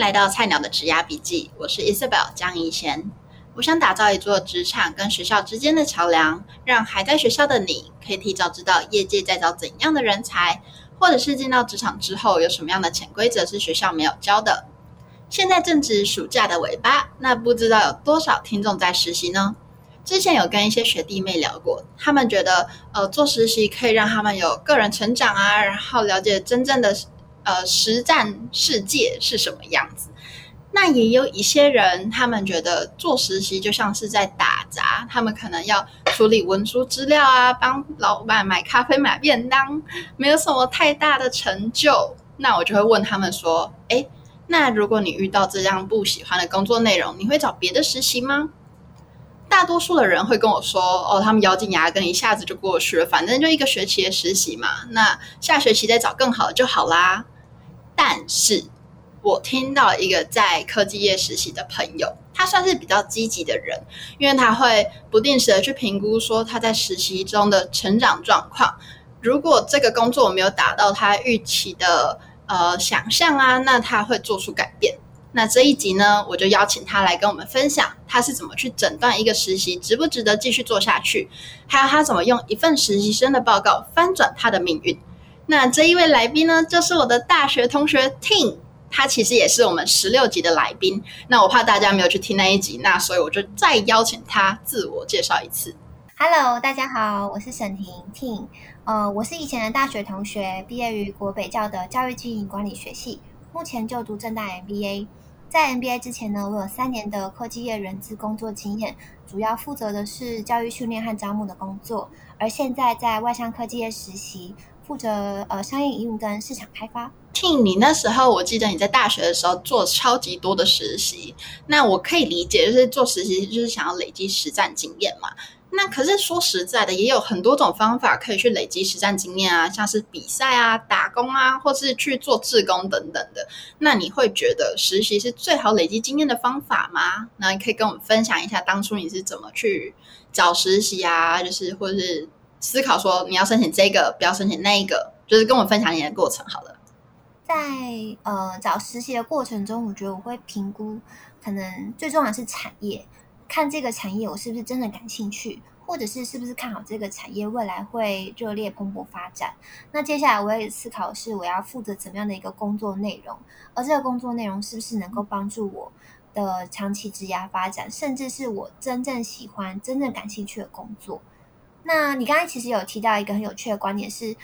来到菜鸟的职涯笔记，我是 Isabel 江怡贤。我想打造一座职场跟学校之间的桥梁，让还在学校的你可以提早知道业界在找怎样的人才，或者是进到职场之后有什么样的潜规则是学校没有教的。现在正值暑假的尾巴，那不知道有多少听众在实习呢？之前有跟一些学弟妹聊过，他们觉得呃做实习可以让他们有个人成长啊，然后了解真正的呃实战世界是什么样子。那也有一些人，他们觉得做实习就像是在打杂，他们可能要处理文书资料啊，帮老板买咖啡、买便当，没有什么太大的成就。那我就会问他们说：“诶，那如果你遇到这样不喜欢的工作内容，你会找别的实习吗？”大多数的人会跟我说：“哦，他们咬紧牙根，一下子就过去了，反正就一个学期的实习嘛，那下学期再找更好的就好啦。”但是。我听到一个在科技业实习的朋友，他算是比较积极的人，因为他会不定时的去评估说他在实习中的成长状况。如果这个工作没有达到他预期的呃想象啊，那他会做出改变。那这一集呢，我就邀请他来跟我们分享他是怎么去诊断一个实习值不值得继续做下去，还有他怎么用一份实习生的报告翻转他的命运。那这一位来宾呢，就是我的大学同学 Tin，。他其实也是我们十六集的来宾，那我怕大家没有去听那一集，那所以我就再邀请他自我介绍一次。Hello，大家好，我是沈婷 Tin，呃，我是以前的大学同学，毕业于国北教的教育经营管理学系，目前就读正大 MBA。在 MBA 之前呢，我有三年的科技业人资工作经验，主要负责的是教育训练和招募的工作，而现在在外商科技业实习。负责呃商业营运跟市场开发。T，你那时候我记得你在大学的时候做超级多的实习，那我可以理解，就是做实习就是想要累积实战经验嘛。那可是说实在的，也有很多种方法可以去累积实战经验啊，像是比赛啊、打工啊，或是去做志工等等的。那你会觉得实习是最好累积经验的方法吗？那你可以跟我们分享一下当初你是怎么去找实习啊，就是或者是。思考说你要申请这个，不要申请那一个，就是跟我分享你的过程好了。在呃找实习的过程中，我觉得我会评估，可能最重要的是产业，看这个产业我是不是真的感兴趣，或者是是不是看好这个产业未来会热烈蓬勃发展。那接下来我也思考是我要负责怎么样的一个工作内容，而这个工作内容是不是能够帮助我的长期职涯发展，甚至是我真正喜欢、真正感兴趣的工作。那你刚才其实有提到一个很有趣的观点是，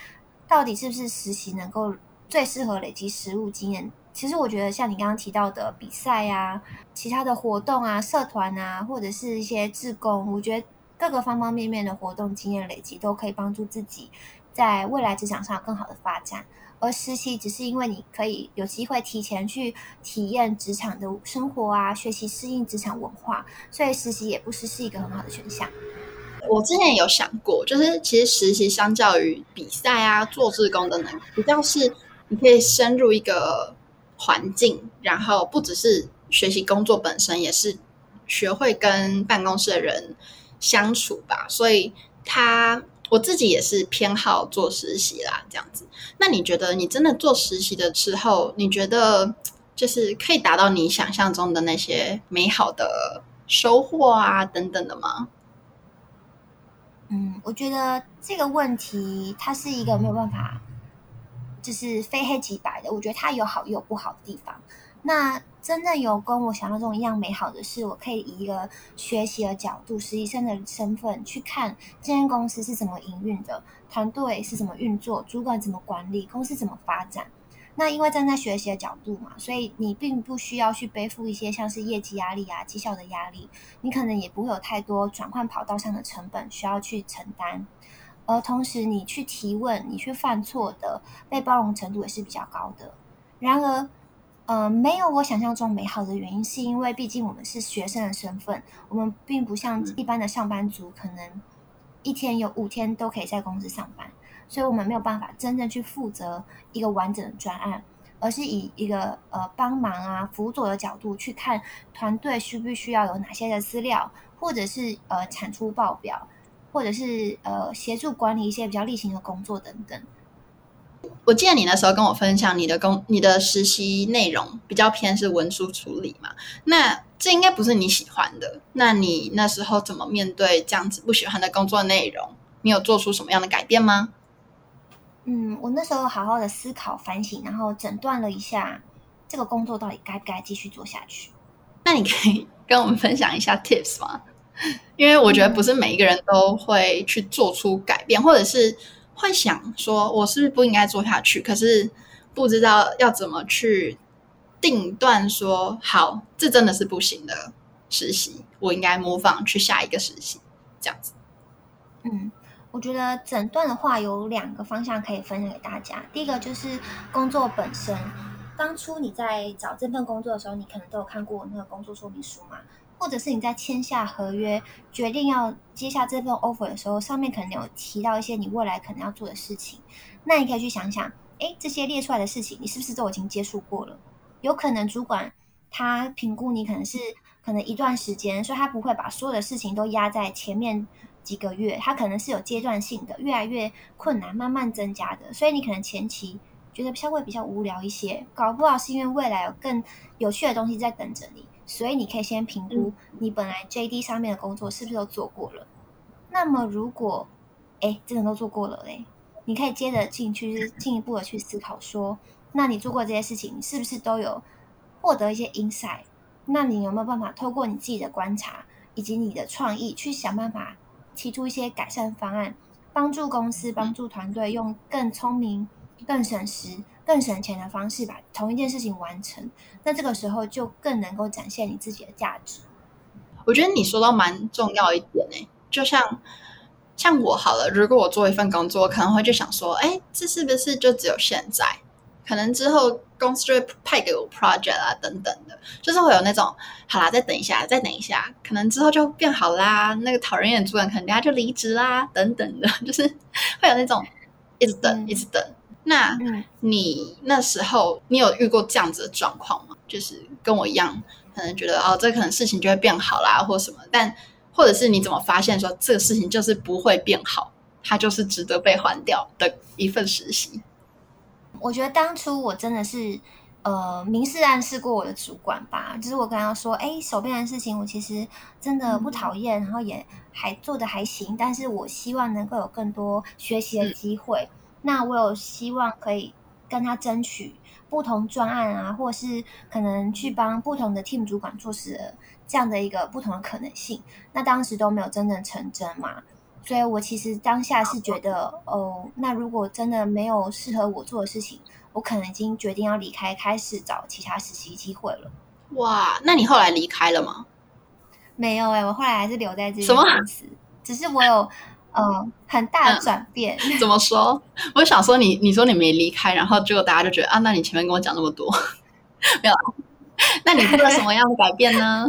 到底是不是实习能够最适合累积实务经验？其实我觉得像你刚刚提到的比赛啊、其他的活动啊、社团啊，或者是一些志工，我觉得各个方方面面的活动经验累积都可以帮助自己在未来职场上更好的发展。而实习只是因为你可以有机会提前去体验职场的生活啊，学习适应职场文化，所以实习也不是是一个很好的选项。我之前有想过，就是其实实习相较于比赛啊、做志工的能，比较是你可以深入一个环境，然后不只是学习工作本身，也是学会跟办公室的人相处吧。所以他我自己也是偏好做实习啦，这样子。那你觉得你真的做实习的时候，你觉得就是可以达到你想象中的那些美好的收获啊等等的吗？嗯，我觉得这个问题它是一个没有办法，就是非黑即白的。我觉得它有好也有不好的地方。那真正有跟我想象中一样美好的是，我可以以一个学习的角度、实习生的身份去看这间公司是怎么营运的，团队是怎么运作，主管怎么管理，公司怎么发展。那因为站在学习的角度嘛，所以你并不需要去背负一些像是业绩压力啊、绩效的压力，你可能也不会有太多转换跑道上的成本需要去承担。而同时，你去提问、你去犯错的被包容程度也是比较高的。然而，呃，没有我想象中美好的原因，是因为毕竟我们是学生的身份，我们并不像一般的上班族，可能一天有五天都可以在公司上班。所以我们没有办法真正去负责一个完整的专案，而是以一个呃帮忙啊辅佐的角度去看团队需不需要有哪些的资料，或者是呃产出报表，或者是呃协助管理一些比较例行的工作等等。我记得你那时候跟我分享你的工、你的实习内容比较偏是文书处理嘛？那这应该不是你喜欢的。那你那时候怎么面对这样子不喜欢的工作内容？你有做出什么样的改变吗？嗯，我那时候好好的思考反省，然后诊断了一下这个工作到底该不该继续做下去。那你可以 跟我们分享一下 tips 吗？因为我觉得不是每一个人都会去做出改变，或者是。会想说，我是不是不应该做下去？可是不知道要怎么去定断说，好，这真的是不行的实习，我应该模仿去下一个实习，这样子。嗯，我觉得诊断的话有两个方向可以分享给大家。第一个就是工作本身，当初你在找这份工作的时候，你可能都有看过那个工作说明书嘛。或者是你在签下合约，决定要接下这份 offer 的时候，上面可能有提到一些你未来可能要做的事情。那你可以去想想，哎，这些列出来的事情，你是不是都已经接触过了？有可能主管他评估你可能是可能一段时间，所以他不会把所有的事情都压在前面几个月，它可能是有阶段性的，越来越困难，慢慢增加的。所以你可能前期觉得相会比较无聊一些，搞不好是因为未来有更有趣的东西在等着你。所以你可以先评估你本来 JD 上面的工作是不是都做过了。那么如果哎真的都做过了嘞，你可以接着进去进一步的去思考说，那你做过这些事情，你是不是都有获得一些 insight？那你有没有办法透过你自己的观察以及你的创意去想办法提出一些改善方案，帮助公司、帮助团队用更聪明、更省时。更省钱的方式把同一件事情完成，那这个时候就更能够展现你自己的价值。我觉得你说到蛮重要一点呢，就像像我好了，如果我做一份工作，可能会就想说，哎，这是不是就只有现在？可能之后公司就会派给我 project 啊，等等的，就是会有那种，好啦，再等一下，再等一下，可能之后就变好啦。那个讨人厌的主管可能等下就离职啦，等等的，就是会有那种一直等，嗯、一直等。那你那时候你有遇过这样子的状况吗？就是跟我一样，可能觉得哦，这可能事情就会变好啦，或什么。但或者是你怎么发现说这个事情就是不会变好，它就是值得被换掉的一份实习？我觉得当初我真的是呃明示暗示过我的主管吧，就是我跟他说，哎，手边的事情我其实真的不讨厌，嗯、然后也还做的还行，但是我希望能够有更多学习的机会。嗯那我有希望可以跟他争取不同专案啊，或是可能去帮不同的 team 主管做事的这样的一个不同的可能性。那当时都没有真正成真嘛，所以我其实当下是觉得，哦，那如果真的没有适合我做的事情，我可能已经决定要离开，开始找其他实习机会了。哇，那你后来离开了吗？没有哎、欸，我后来还是留在这个公司，只是我有。嗯，很大的转变。嗯。怎么说？我想说你，你说你没离开，然后结果大家就觉得啊，那你前面跟我讲那么多，没有？那你做了什么样的改变呢？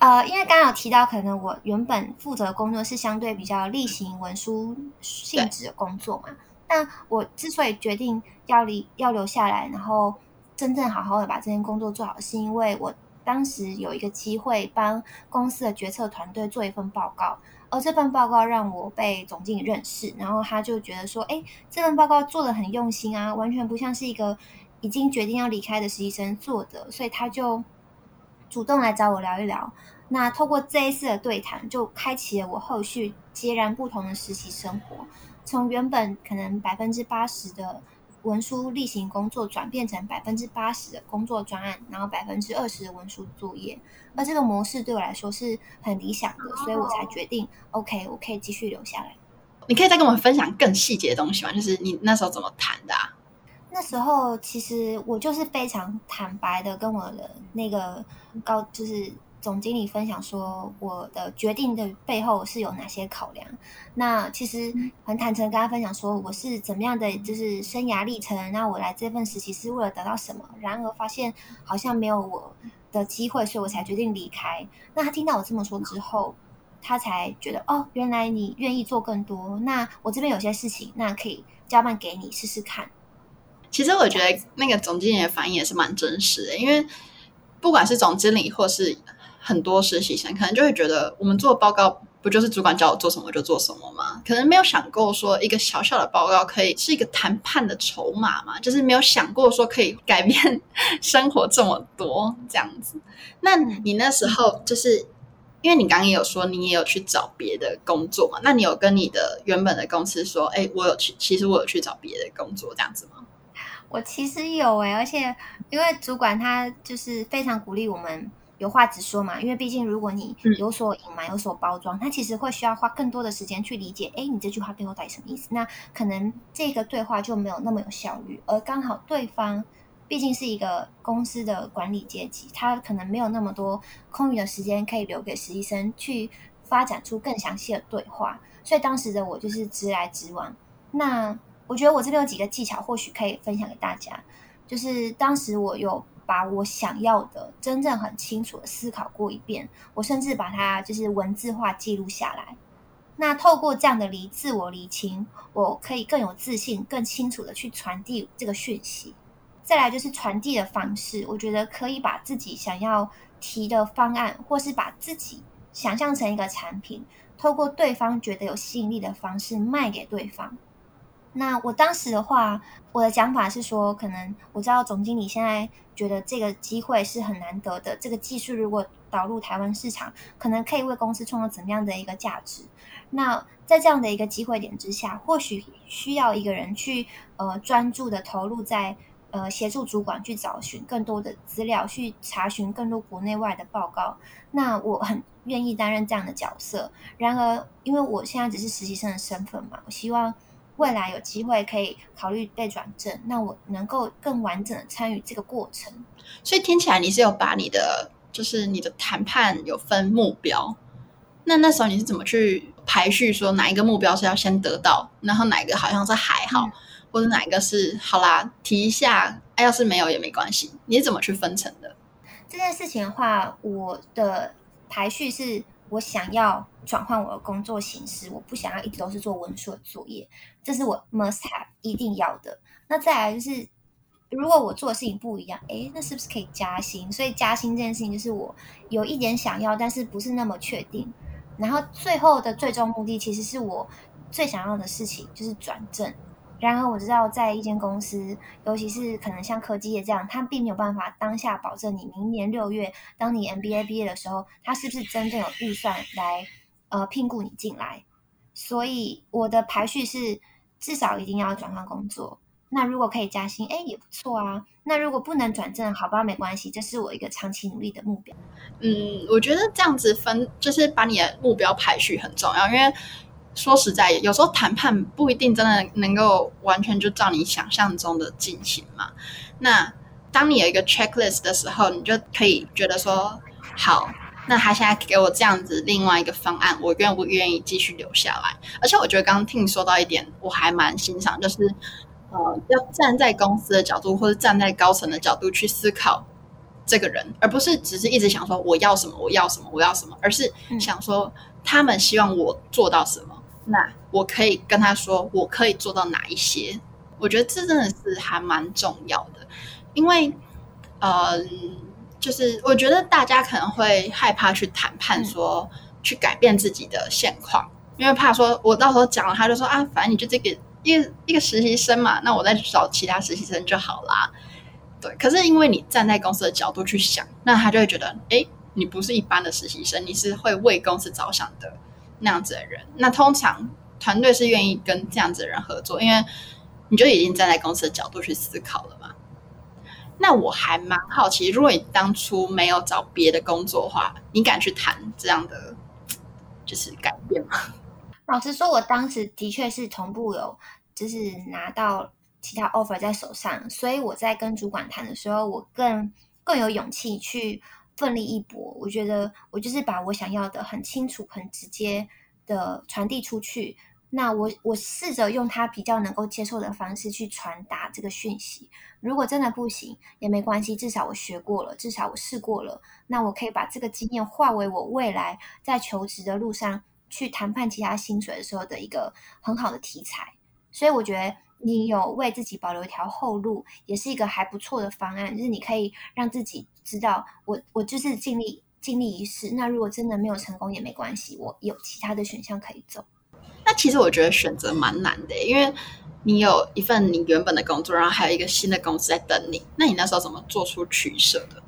呃，因为刚刚有提到，可能我原本负责的工作是相对比较例行文书性质的工作嘛。那我之所以决定要离要留下来，然后真正好好的把这件工作做好，是因为我当时有一个机会帮公司的决策团队做一份报告。而这份报告让我被总经理认识，然后他就觉得说：“哎，这份报告做的很用心啊，完全不像是一个已经决定要离开的实习生做的。”所以他就主动来找我聊一聊。那透过这一次的对谈，就开启了我后续截然不同的实习生活，从原本可能百分之八十的。文书例行工作转变成百分之八十的工作专案，然后百分之二十的文书作业，而这个模式对我来说是很理想的，所以我才决定，OK，我可以继续留下来。你可以再跟我们分享更细节的东西吗？就是你那时候怎么谈的啊？那时候其实我就是非常坦白的跟我的那个高，就是。总经理分享说，我的决定的背后是有哪些考量？那其实很坦诚跟他分享说，我是怎么样的，就是生涯历程。那我来这份实习是为了得到什么？然而发现好像没有我的机会，所以我才决定离开。那他听到我这么说之后，他才觉得哦，原来你愿意做更多。那我这边有些事情，那可以交办给你试试看。其实我觉得那个总经理的反应也是蛮真实的，因为不管是总经理或是。很多实习生可能就会觉得，我们做报告不就是主管叫我做什么就做什么吗？可能没有想过说一个小小的报告可以是一个谈判的筹码嘛，就是没有想过说可以改变生活这么多这样子。那你那时候就是因为你刚刚也有说你也有去找别的工作嘛？那你有跟你的原本的公司说，哎，我有去，其实我有去找别的工作这样子吗？我其实有哎、而且因为主管他就是非常鼓励我们。有话直说嘛，因为毕竟如果你有所隐瞒、有所包装，他其实会需要花更多的时间去理解。哎，你这句话背后到底什么意思？那可能这个对话就没有那么有效率。而刚好对方毕竟是一个公司的管理阶级，他可能没有那么多空余的时间可以留给实习生去发展出更详细的对话。所以当时的我就是直来直往。那我觉得我这边有几个技巧，或许可以分享给大家。就是当时我有。把我想要的真正很清楚的思考过一遍，我甚至把它就是文字化记录下来。那透过这样的离自我厘清，我可以更有自信、更清楚的去传递这个讯息。再来就是传递的方式，我觉得可以把自己想要提的方案，或是把自己想象成一个产品，透过对方觉得有吸引力的方式卖给对方。那我当时的话，我的讲法是说，可能我知道总经理现在觉得这个机会是很难得的，这个技术如果导入台湾市场，可能可以为公司创造怎么样的一个价值。那在这样的一个机会点之下，或许需要一个人去呃专注的投入在呃协助主管去找寻更多的资料，去查询更多国内外的报告。那我很愿意担任这样的角色。然而，因为我现在只是实习生的身份嘛，我希望。未来有机会可以考虑被转正，那我能够更完整的参与这个过程。所以听起来你是有把你的就是你的谈判有分目标，那那时候你是怎么去排序说哪一个目标是要先得到，然后哪一个好像是还好，嗯、或者哪一个是好啦提一下，哎，要是没有也没关系，你是怎么去分成的？这件事情的话，我的排序是。我想要转换我的工作形式，我不想要一直都是做文书的作业，这是我 must have 一定要的。那再来就是，如果我做的事情不一样，诶，那是不是可以加薪？所以加薪这件事情就是我有一点想要，但是不是那么确定。然后最后的最终目的，其实是我最想要的事情，就是转正。然而我知道，在一间公司，尤其是可能像科技业这样，他并没有办法当下保证你明年六月，当你 MBA 毕业的时候，他是不是真正有预算来呃聘雇你进来。所以我的排序是，至少一定要转换工作。那如果可以加薪，哎，也不错啊。那如果不能转正，好吧，没关系，这是我一个长期努力的目标。嗯，我觉得这样子分，就是把你的目标排序很重要，因为。说实在，有时候谈判不一定真的能够完全就照你想象中的进行嘛。那当你有一个 checklist 的时候，你就可以觉得说，好，那他现在给我这样子另外一个方案，我愿不愿意继续留下来？而且我觉得刚刚听你说到一点，我还蛮欣赏，就是呃，要站在公司的角度，或者站在高层的角度去思考这个人，而不是只是一直想说我要什么，我要什么，我要什么，而是想说他们希望我做到什么。那我可以跟他说，我可以做到哪一些？我觉得这真的是还蛮重要的，因为，呃，就是我觉得大家可能会害怕去谈判说，说、嗯、去改变自己的现况，因为怕说我到时候讲了，他就说啊，反正你就这个一个一个实习生嘛，那我再去找其他实习生就好啦。对，可是因为你站在公司的角度去想，那他就会觉得，哎，你不是一般的实习生，你是会为公司着想的。那样子的人，那通常团队是愿意跟这样子的人合作，因为你就已经站在公司的角度去思考了嘛。那我还蛮好奇，如果你当初没有找别的工作的话，你敢去谈这样的就是改变吗？老实说，我当时的确是同步有就是拿到其他 offer 在手上，所以我在跟主管谈的时候，我更更有勇气去。奋力一搏，我觉得我就是把我想要的很清楚、很直接的传递出去。那我我试着用他比较能够接受的方式去传达这个讯息。如果真的不行也没关系，至少我学过了，至少我试过了。那我可以把这个经验化为我未来在求职的路上去谈判其他薪水的时候的一个很好的题材。所以我觉得。你有为自己保留一条后路，也是一个还不错的方案。就是你可以让自己知道我，我我就是尽力尽力一试。那如果真的没有成功也没关系，我有其他的选项可以走。那其实我觉得选择蛮难的，因为你有一份你原本的工作，然后还有一个新的公司在等你。那你那时候怎么做出取舍的？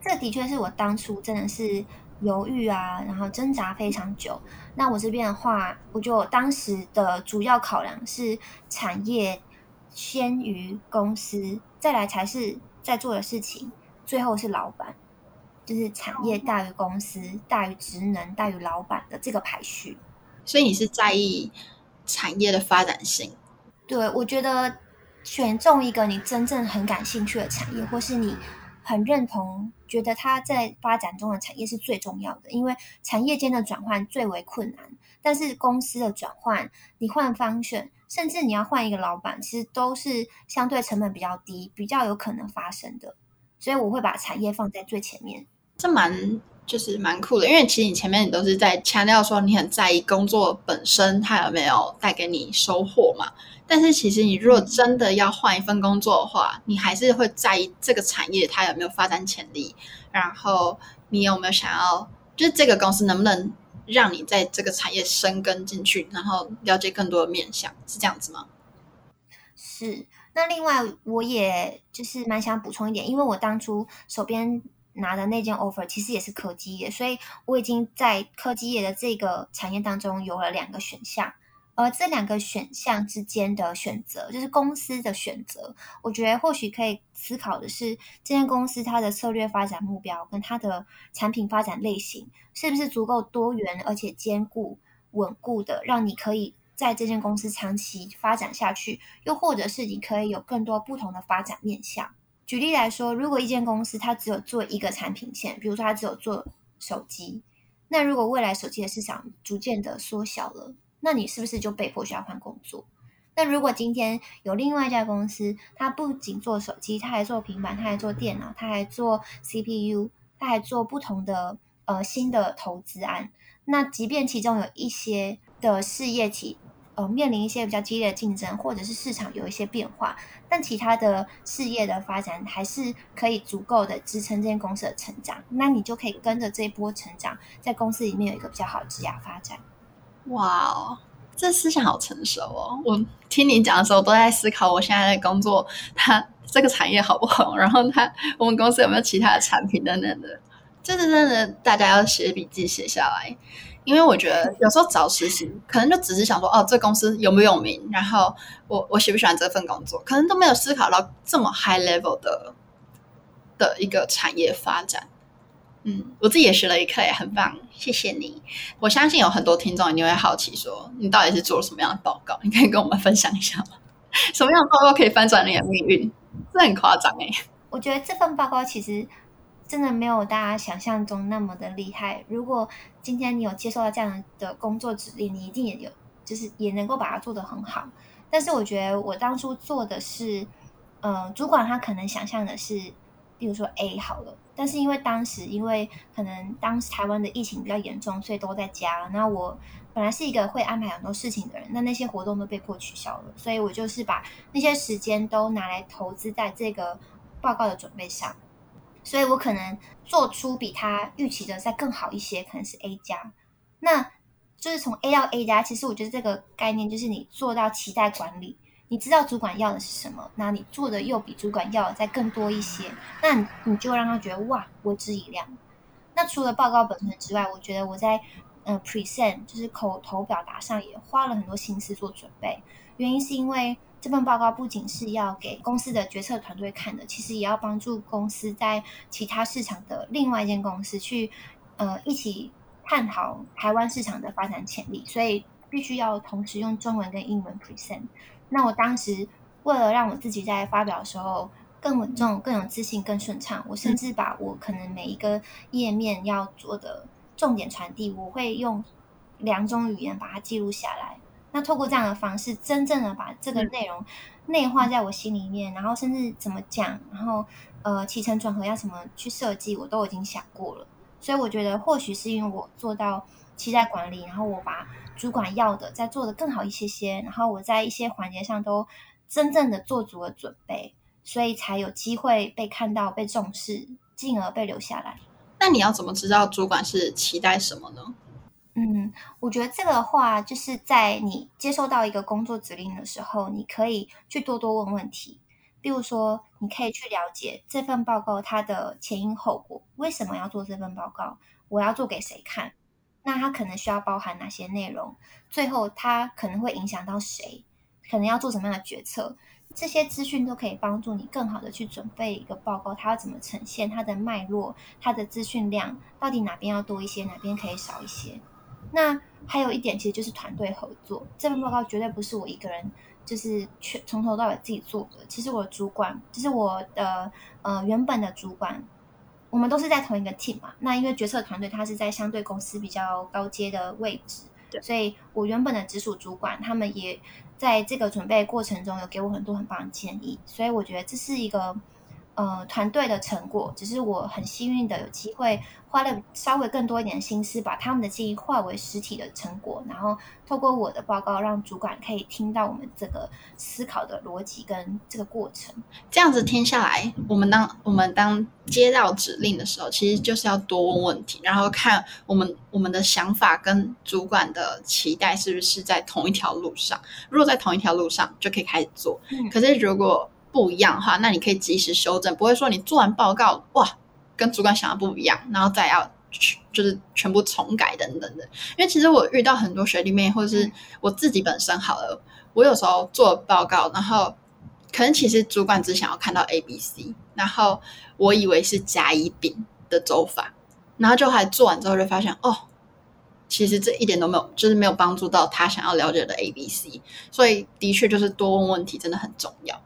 这的确是我当初真的是犹豫啊，然后挣扎非常久。那我这边的话，我觉得我当时的主要考量是产业先于公司，再来才是在做的事情，最后是老板，就是产业大于公司，大于职能，大于老板的这个排序。所以你是在意产业的发展性？对，我觉得选中一个你真正很感兴趣的产业，或是你。很认同，觉得它在发展中的产业是最重要的，因为产业间的转换最为困难。但是公司的转换，你换方向，甚至你要换一个老板，其实都是相对成本比较低、比较有可能发生的。所以我会把产业放在最前面。这蛮就是蛮酷的，因为其实你前面你都是在强调说你很在意工作本身它有没有带给你收获嘛。但是其实，你如果真的要换一份工作的话，你还是会在意这个产业它有没有发展潜力，然后你有没有想要，就是这个公司能不能让你在这个产业深耕进去，然后了解更多的面向，是这样子吗？是。那另外，我也就是蛮想补充一点，因为我当初手边拿的那件 offer 其实也是科技业，所以我已经在科技业的这个产业当中有了两个选项。而这两个选项之间的选择，就是公司的选择。我觉得或许可以思考的是，这间公司它的策略发展目标跟它的产品发展类型，是不是足够多元而且坚固稳固的，让你可以在这间公司长期发展下去？又或者是你可以有更多不同的发展面向？举例来说，如果一间公司它只有做一个产品线，比如说它只有做手机，那如果未来手机的市场逐渐的缩小了，那你是不是就被迫需要换工作？那如果今天有另外一家公司，它不仅做手机，它还做平板，它还做电脑，它还做 CPU，它还做不同的呃新的投资案。那即便其中有一些的事业体呃面临一些比较激烈的竞争，或者是市场有一些变化，但其他的事业的发展还是可以足够的支撑这间公司的成长。那你就可以跟着这一波成长，在公司里面有一个比较好的职业发展。哇哦，这思想好成熟哦！我听你讲的时候，都在思考我现在的工作，它这个产业好不好？然后它我们公司有没有其他的产品等等的。这是真的，大家要写笔记写下来，因为我觉得有时候找实习，可能就只是想说，哦，这公司有没有名？然后我我喜不喜欢这份工作？可能都没有思考到这么 high level 的的一个产业发展。嗯，我自己也学了一课，也很棒，谢谢你。我相信有很多听众一定会好奇说，说你到底是做了什么样的报告？你可以跟我们分享一下吗？什么样的报告可以翻转你的命运？这很夸张哎。我觉得这份报告其实真的没有大家想象中那么的厉害。如果今天你有接受到这样的工作指令，你一定也有，就是也能够把它做得很好。但是我觉得我当初做的是，呃，主管他可能想象的是，比如说 A 好了。但是因为当时，因为可能当时台湾的疫情比较严重，所以都在家。那我本来是一个会安排很多事情的人，那那些活动都被迫取消了，所以我就是把那些时间都拿来投资在这个报告的准备上。所以我可能做出比他预期的再更好一些，可能是 A 加。那就是从 A 到 A 加，其实我觉得这个概念就是你做到期待管理。你知道主管要的是什么，那你做的又比主管要的再更多一些，那你，就让他觉得哇，为之一亮。那除了报告本身之外，我觉得我在呃 present 就是口头表达上也花了很多心思做准备。原因是因为这份报告不仅是要给公司的决策团队看的，其实也要帮助公司在其他市场的另外一间公司去呃一起探讨台湾市场的发展潜力，所以必须要同时用中文跟英文 present。那我当时为了让我自己在发表的时候更稳重、更有自信、更顺畅，我甚至把我可能每一个页面要做的重点传递，我会用两种语言把它记录下来。那透过这样的方式，真正的把这个内容内化在我心里面，然后甚至怎么讲，然后呃起承转合要怎么去设计，我都已经想过了。所以我觉得，或许是因为我做到期待管理，然后我把。主管要的再做的更好一些些，然后我在一些环节上都真正的做足了准备，所以才有机会被看到、被重视，进而被留下来。那你要怎么知道主管是期待什么呢？嗯，我觉得这个话就是在你接收到一个工作指令的时候，你可以去多多问问题。比如说，你可以去了解这份报告它的前因后果，为什么要做这份报告？我要做给谁看？那它可能需要包含哪些内容？最后，它可能会影响到谁？可能要做什么样的决策？这些资讯都可以帮助你更好的去准备一个报告，它要怎么呈现？它的脉络、它的资讯量到底哪边要多一些，哪边可以少一些？那还有一点，其实就是团队合作。这份报告绝对不是我一个人，就是全从头到尾自己做的。其实我的主管，就是我的呃原本的主管，我们都是在同一个 team 嘛。那因为决策团队它是在相对公司比较高阶的位置，对，所以我原本的直属主管他们也在这个准备过程中有给我很多很棒的建议。所以我觉得这是一个。呃，团队的成果，只是我很幸运的有机会花了稍微更多一点心思，把他们的建议化为实体的成果，然后透过我的报告，让主管可以听到我们这个思考的逻辑跟这个过程。这样子听下来，我们当我们当接到指令的时候，其实就是要多问问题，然后看我们我们的想法跟主管的期待是不是在同一条路上。如果在同一条路上，就可以开始做。嗯，可是如果不一样的话，那你可以及时修正，不会说你做完报告哇，跟主管想的不一样，然后再要去就是全部重改等等的。因为其实我遇到很多学弟妹，或者是我自己本身好了，我有时候做报告，然后可能其实主管只想要看到 A、B、C，然后我以为是甲、乙、丙的走法，然后就还做完之后就发现哦，其实这一点都没有，就是没有帮助到他想要了解的 A、B、C。所以的确就是多问问题真的很重要。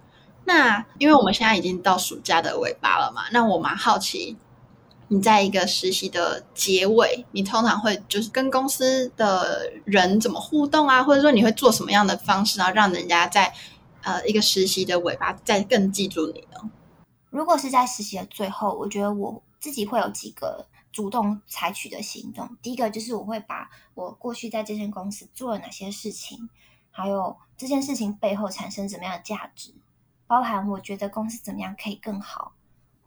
那因为我们现在已经到暑假的尾巴了嘛，那我蛮好奇，你在一个实习的结尾，你通常会就是跟公司的人怎么互动啊，或者说你会做什么样的方式，然后让人家在呃一个实习的尾巴再更记住你呢？如果是在实习的最后，我觉得我自己会有几个主动采取的行动。第一个就是我会把我过去在这间公司做了哪些事情，还有这件事情背后产生什么样的价值。包含我觉得公司怎么样可以更好，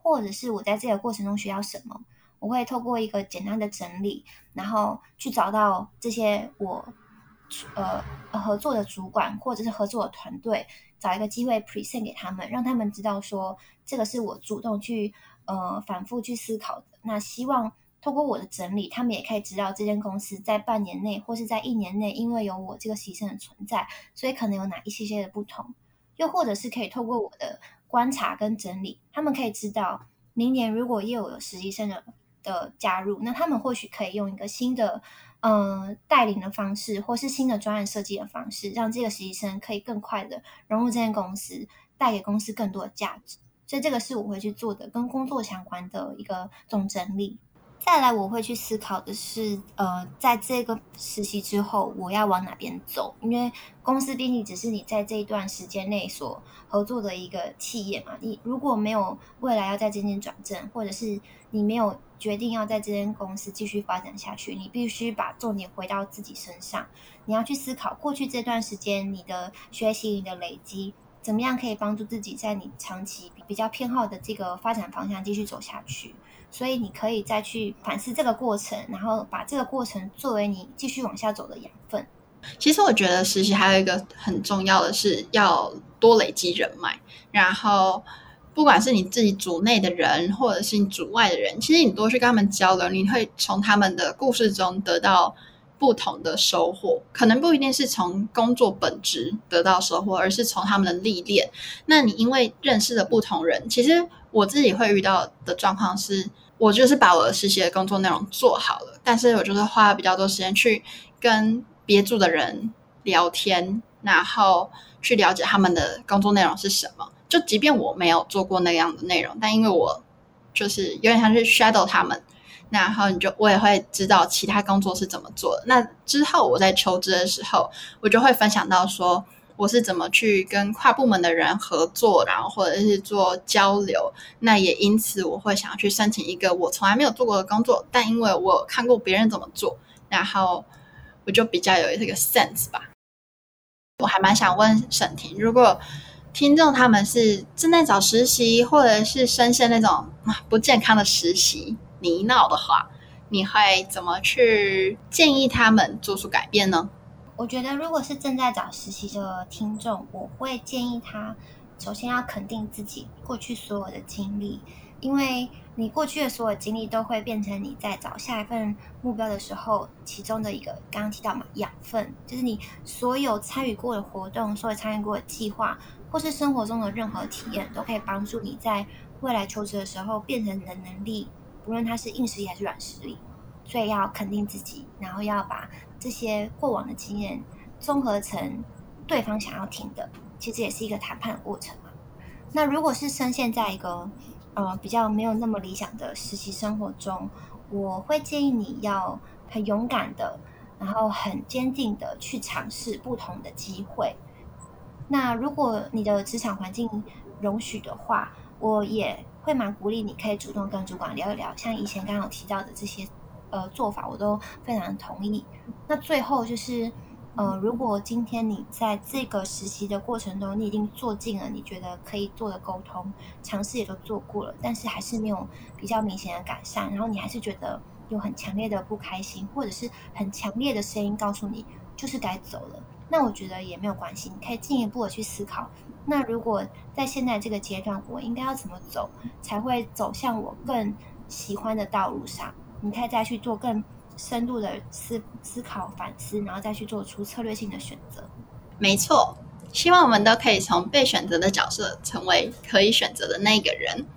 或者是我在这个过程中学到什么，我会透过一个简单的整理，然后去找到这些我呃合作的主管或者是合作的团队，找一个机会 present 给他们，让他们知道说这个是我主动去呃反复去思考的。那希望透过我的整理，他们也可以知道这间公司在半年内或是在一年内，因为有我这个实习生的存在，所以可能有哪一些些的不同。又或者是可以透过我的观察跟整理，他们可以知道，明年如果又有实习生的的加入，那他们或许可以用一个新的嗯、呃、带领的方式，或是新的专案设计的方式，让这个实习生可以更快的融入这间公司，带给公司更多的价值。所以这个是我会去做的，跟工作相关的一个总整理。再来，我会去思考的是，呃，在这个实习之后，我要往哪边走？因为公司毕竟只是你在这一段时间内所合作的一个企业嘛。你如果没有未来要在这间转正，或者是你没有决定要在这间公司继续发展下去，你必须把重点回到自己身上。你要去思考过去这段时间你的学习、你的累积，怎么样可以帮助自己在你长期比较偏好的这个发展方向继续走下去。所以你可以再去反思这个过程，然后把这个过程作为你继续往下走的养分。其实我觉得实习还有一个很重要的是要多累积人脉，然后不管是你自己组内的人，或者是你组外的人，其实你多去跟他们交流，你会从他们的故事中得到不同的收获。可能不一定是从工作本质得到收获，而是从他们的历练。那你因为认识了不同人，其实。我自己会遇到的状况是，我就是把我的实习的工作内容做好了，但是我就是花了比较多时间去跟别组的人聊天，然后去了解他们的工作内容是什么。就即便我没有做过那样的内容，但因为我就是有点像是 shadow 他们，然后你就我也会知道其他工作是怎么做的。那之后我在求职的时候，我就会分享到说。我是怎么去跟跨部门的人合作，然后或者是做交流。那也因此，我会想要去申请一个我从来没有做过的工作，但因为我看过别人怎么做，然后我就比较有这个 sense 吧。我还蛮想问沈婷，如果听众他们是正在找实习，或者是深陷那种不健康的实习泥淖的话，你会怎么去建议他们做出改变呢？我觉得，如果是正在找实习的听众，我会建议他首先要肯定自己过去所有的经历，因为你过去的所有经历都会变成你在找下一份目标的时候其中的一个。刚刚提到嘛，养分就是你所有参与过的活动，所有参与过的计划，或是生活中的任何体验，都可以帮助你在未来求职的时候变成你的能力，不论它是硬实力还是软实力。所以要肯定自己，然后要把这些过往的经验综合成对方想要听的，其实也是一个谈判的过程嘛。那如果是深陷在一个呃比较没有那么理想的实习生活中，我会建议你要很勇敢的，然后很坚定的去尝试不同的机会。那如果你的职场环境容许的话，我也会蛮鼓励你可以主动跟主管聊一聊，像以前刚刚提到的这些。呃，做法我都非常同意。那最后就是，呃，如果今天你在这个实习的过程中，你已经做尽了你觉得可以做的沟通，尝试也都做过了，但是还是没有比较明显的改善，然后你还是觉得有很强烈的不开心，或者是很强烈的声音告诉你就是该走了，那我觉得也没有关系，你可以进一步的去思考。那如果在现在这个阶段，我应该要怎么走，才会走向我更喜欢的道路上？你可以再去做更深度的思思考、反思，然后再去做出策略性的选择。没错，希望我们都可以从被选择的角色，成为可以选择的那个人。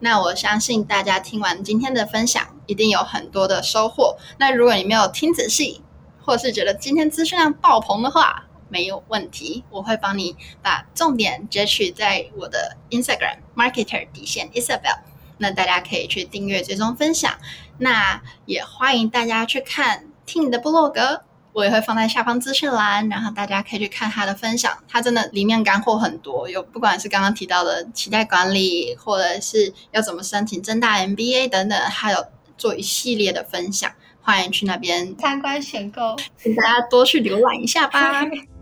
那我相信大家听完今天的分享，一定有很多的收获。那如果你没有听仔细，或是觉得今天资讯量爆棚的话，没有问题，我会帮你把重点截取在我的 Instagram Marketer 底线 Isabel。那大家可以去订阅、追踪、分享。那也欢迎大家去看 Ting 的部落格，我也会放在下方资讯栏，然后大家可以去看他的分享。他真的里面干货很多，有不管是刚刚提到的期待管理，或者是要怎么申请正大 MBA 等等，还有做一系列的分享。欢迎去那边参观选购，请大家多去浏览一下吧。